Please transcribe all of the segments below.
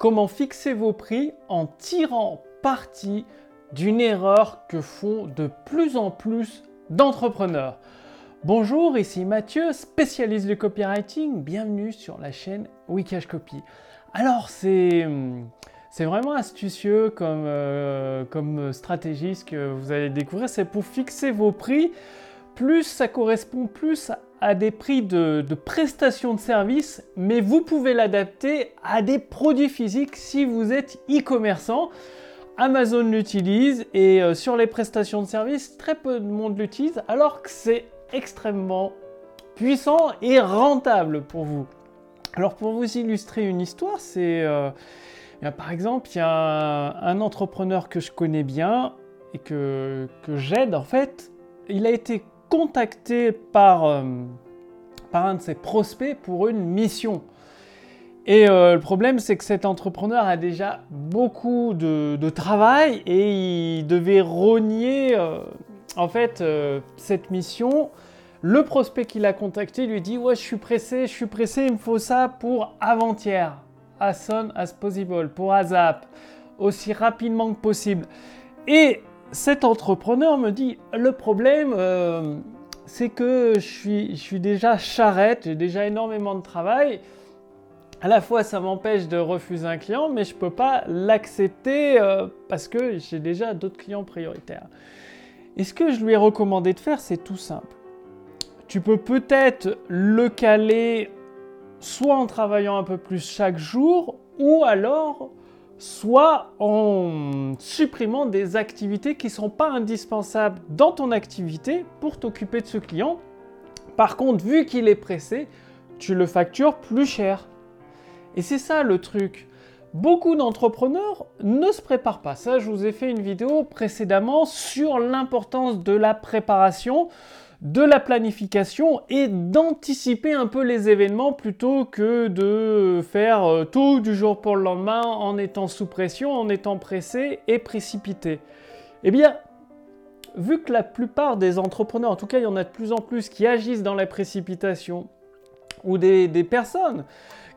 comment fixer vos prix en tirant parti d'une erreur que font de plus en plus d'entrepreneurs. Bonjour, ici Mathieu, spécialiste du copywriting. Bienvenue sur la chaîne Wikash Copy. Alors, c'est. Vraiment astucieux comme, euh, comme stratégie ce que vous allez découvrir. C'est pour fixer vos prix. Plus ça correspond plus à des prix de, prestations de services, mais vous pouvez l'adapter à des produits physiques si vous êtes e-commerçant. Amazon l'utilise et euh, sur les prestations de services, très peu de monde l'utilise, alors que c'est extrêmement puissant et rentable pour vous. Alors pour vous illustrer une histoire, c'est euh, par exemple, il y a un, entrepreneur que je connais bien et que j'aide en fait. Il a été contacté par, euh, par un de ses prospects pour une mission. Et euh, le problème, c'est que cet entrepreneur a déjà beaucoup de, travail et il devait rogner en fait cette mission le prospect qui l'a contacté lui dit Ouais, je suis pressé, je suis pressé, il me faut ça pour avant-hier. As soon as possible, pour ASAP, aussi rapidement que possible. Et cet entrepreneur me dit Le problème, euh, c'est que je suis, déjà charrette, j'ai déjà énormément de travail. À la fois, ça m'empêche de refuser un client, mais je ne peux pas l'accepter euh, parce que j'ai déjà d'autres clients prioritaires. Et ce que je lui ai recommandé de faire, c'est tout simple tu peux peut-être le caler soit en travaillant un peu plus chaque jour, ou alors soit en supprimant des activités qui ne sont pas indispensables dans ton activité pour t'occuper de ce client. Par contre, vu qu'il est pressé, tu le factures plus cher. Et c'est ça le truc. Beaucoup d'entrepreneurs ne se préparent pas. Ça, je vous ai fait une vidéo précédemment sur l'importance de la préparation de la planification et d'anticiper un peu les événements plutôt que de faire euh, tout du jour pour le lendemain en étant sous pression, en étant pressé et précipité. Eh bien, vu que la plupart des entrepreneurs, en tout cas il y en a de plus en plus qui agissent dans la précipitation, ou des, personnes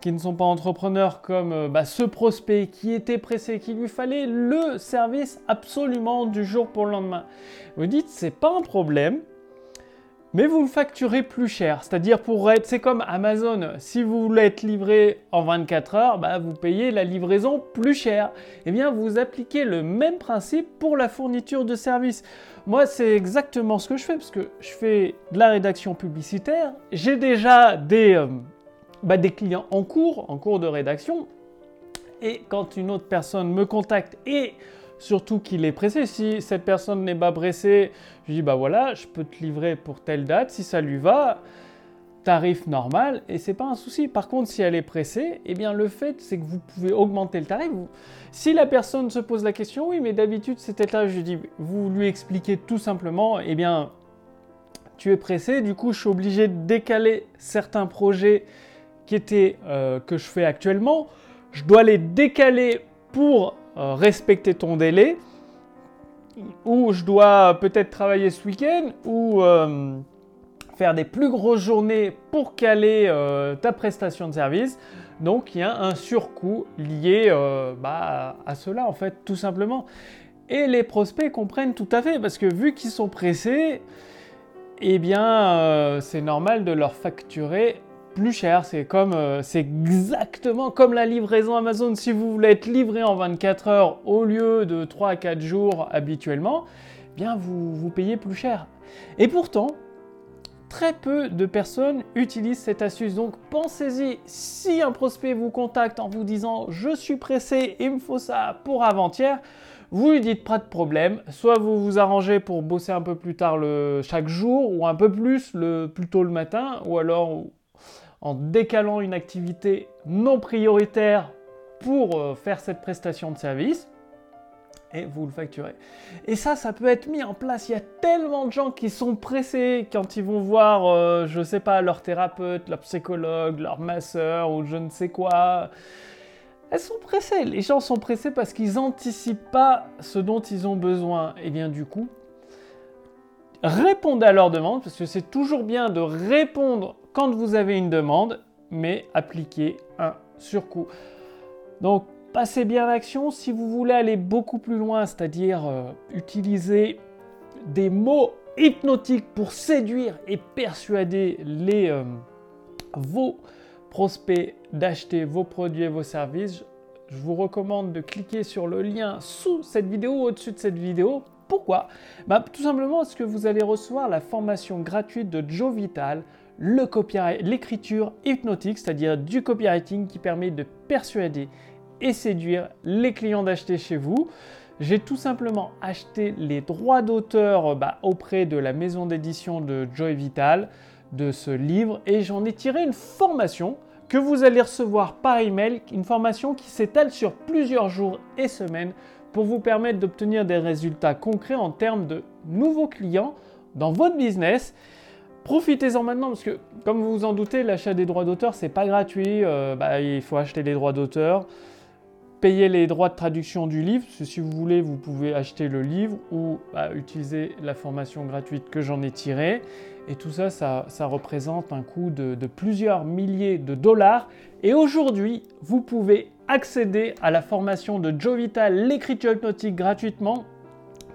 qui ne sont pas entrepreneurs comme euh, bah, ce prospect qui était pressé, qui lui fallait le service absolument du jour pour le lendemain. Vous dites, c'est pas un problème, mais vous le facturez plus cher. C'est-à-dire pour être, c'est comme Amazon, si vous voulez être livré en 24 heures, bah, vous payez la livraison plus cher. Eh bien, vous appliquez le même principe pour la fourniture de services. Moi, c'est exactement ce que je fais parce que je fais de la rédaction publicitaire. J'ai déjà des, euh, bah, des clients en cours, en cours de rédaction. Et quand une autre personne me contacte et surtout qu'il est pressé. Si cette personne n'est pas pressée, je dis bah voilà, je peux te livrer pour telle date, si ça lui va, tarif normal et c'est pas un souci. Par contre, si elle est pressée, eh bien le fait c'est que vous pouvez augmenter le tarif. Si la personne se pose la question, oui, mais d'habitude c'était là, je dis vous lui expliquez tout simplement, eh bien tu es pressé, du coup je suis obligé de décaler certains projets qui étaient euh, que je fais actuellement. Je dois les décaler pour respecter ton délai, ou je dois peut-être travailler ce week-end, ou euh, faire des plus grosses journées pour caler euh, ta prestation de service. Donc il y a un surcoût lié bah, à cela en fait tout simplement. Et les prospects comprennent tout à fait parce que vu qu'ils sont pressés, eh bien c'est normal de leur facturer plus cher. C'est comme, euh, c'est exactement comme la livraison Amazon. Si vous voulez être livré en 24 heures au lieu de 3 à 4 jours habituellement, eh bien vous, vous payez plus cher. Et pourtant, très peu de personnes utilisent cette astuce. Donc pensez-y, si un prospect vous contacte en vous disant je suis pressé, il me faut ça pour avant-hier, vous lui dites pas de problème, soit vous vous arrangez pour bosser un peu plus tard le, chaque jour ou un peu plus le, plus tôt le matin, ou alors en décalant une activité non prioritaire pour euh, faire cette prestation de service et vous le facturez. Et ça, ça peut être mis en place. Il y a tellement de gens qui sont pressés quand ils vont voir, euh, je sais pas, leur thérapeute, leur psychologue, leur masseur ou je ne sais quoi. Elles sont pressées. Les gens sont pressés parce qu'ils n'anticipent pas ce dont ils ont besoin. Et bien du coup, répondez à leurs demandes parce que c'est toujours bien de répondre quand vous avez une demande, mais appliquer un surcoût. Donc, passez bien l'action. Si vous voulez aller beaucoup plus loin, c'est-à-dire euh, utiliser des mots hypnotiques pour séduire et persuader les, euh, vos prospects d'acheter vos produits et vos services, je vous recommande de cliquer sur le lien sous cette vidéo ou au-dessus de cette vidéo. Pourquoi? Bah, Tout simplement parce que vous allez recevoir la formation gratuite de Joe Vital, le l'écriture hypnotique, c'est-à-dire du copywriting qui permet de persuader et séduire les clients d'acheter chez vous. J'ai tout simplement acheté les droits d'auteur bah, auprès de la maison d'édition de Joy Vital de ce livre et j'en ai tiré une formation que vous allez recevoir par email, une formation qui s'étale sur plusieurs jours et semaines pour vous permettre d'obtenir des résultats concrets en termes de nouveaux clients dans votre business. Profitez-en maintenant parce que, comme vous vous en doutez, l'achat des droits d'auteur, c'est pas gratuit. Euh, bah, il faut acheter les droits d'auteur payer les droits de traduction du livre. Si vous voulez, vous pouvez acheter le livre ou bah, utiliser la formation gratuite que j'en ai tirée. Et tout ça, ça, représente un coût de, de, plusieurs milliers de dollars. Et aujourd'hui, vous pouvez accéder à la formation de Joe Vital, l'écriture hypnotique gratuitement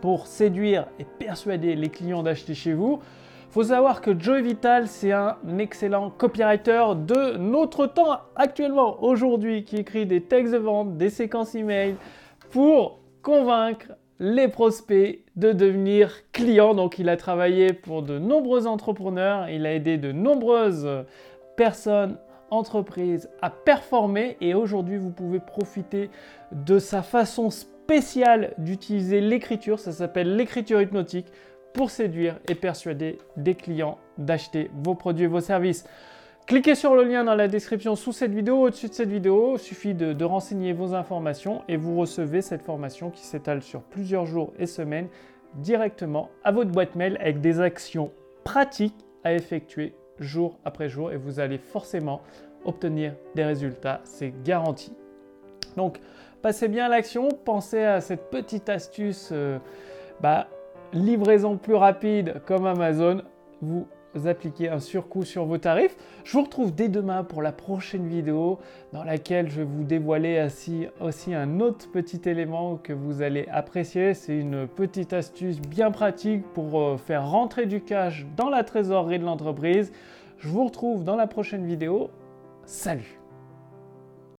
pour séduire et persuader les clients d'acheter chez vous faut savoir que Joey Vital, c'est un excellent copywriter de notre temps actuellement, aujourd'hui, qui écrit des textes de vente, des séquences email pour convaincre les prospects de devenir clients. Donc, il a travaillé pour de nombreux entrepreneurs, il a aidé de nombreuses personnes entreprises à performer. Et aujourd'hui vous pouvez profiter de sa façon spéciale d'utiliser l'écriture, ça s'appelle l'écriture hypnotique pour séduire et persuader des clients d'acheter vos produits et vos services. Cliquez sur le lien dans la description sous cette vidéo, au-dessus de cette vidéo. Il suffit de, renseigner vos informations et vous recevez cette formation qui s'étale sur plusieurs jours et semaines directement à votre boîte mail avec des actions pratiques à effectuer jour après jour et vous allez forcément obtenir des résultats, c'est garanti. Donc, passez bien à l'action, pensez à cette petite astuce. Euh, bah, livraison plus rapide comme Amazon, vous appliquez un surcoût sur vos tarifs. Je vous retrouve dès demain pour la prochaine vidéo dans laquelle je vais vous dévoiler aussi, un autre petit élément que vous allez apprécier. C'est une petite astuce bien pratique pour euh, faire rentrer du cash dans la trésorerie de l'entreprise. Je vous retrouve dans la prochaine vidéo. Salut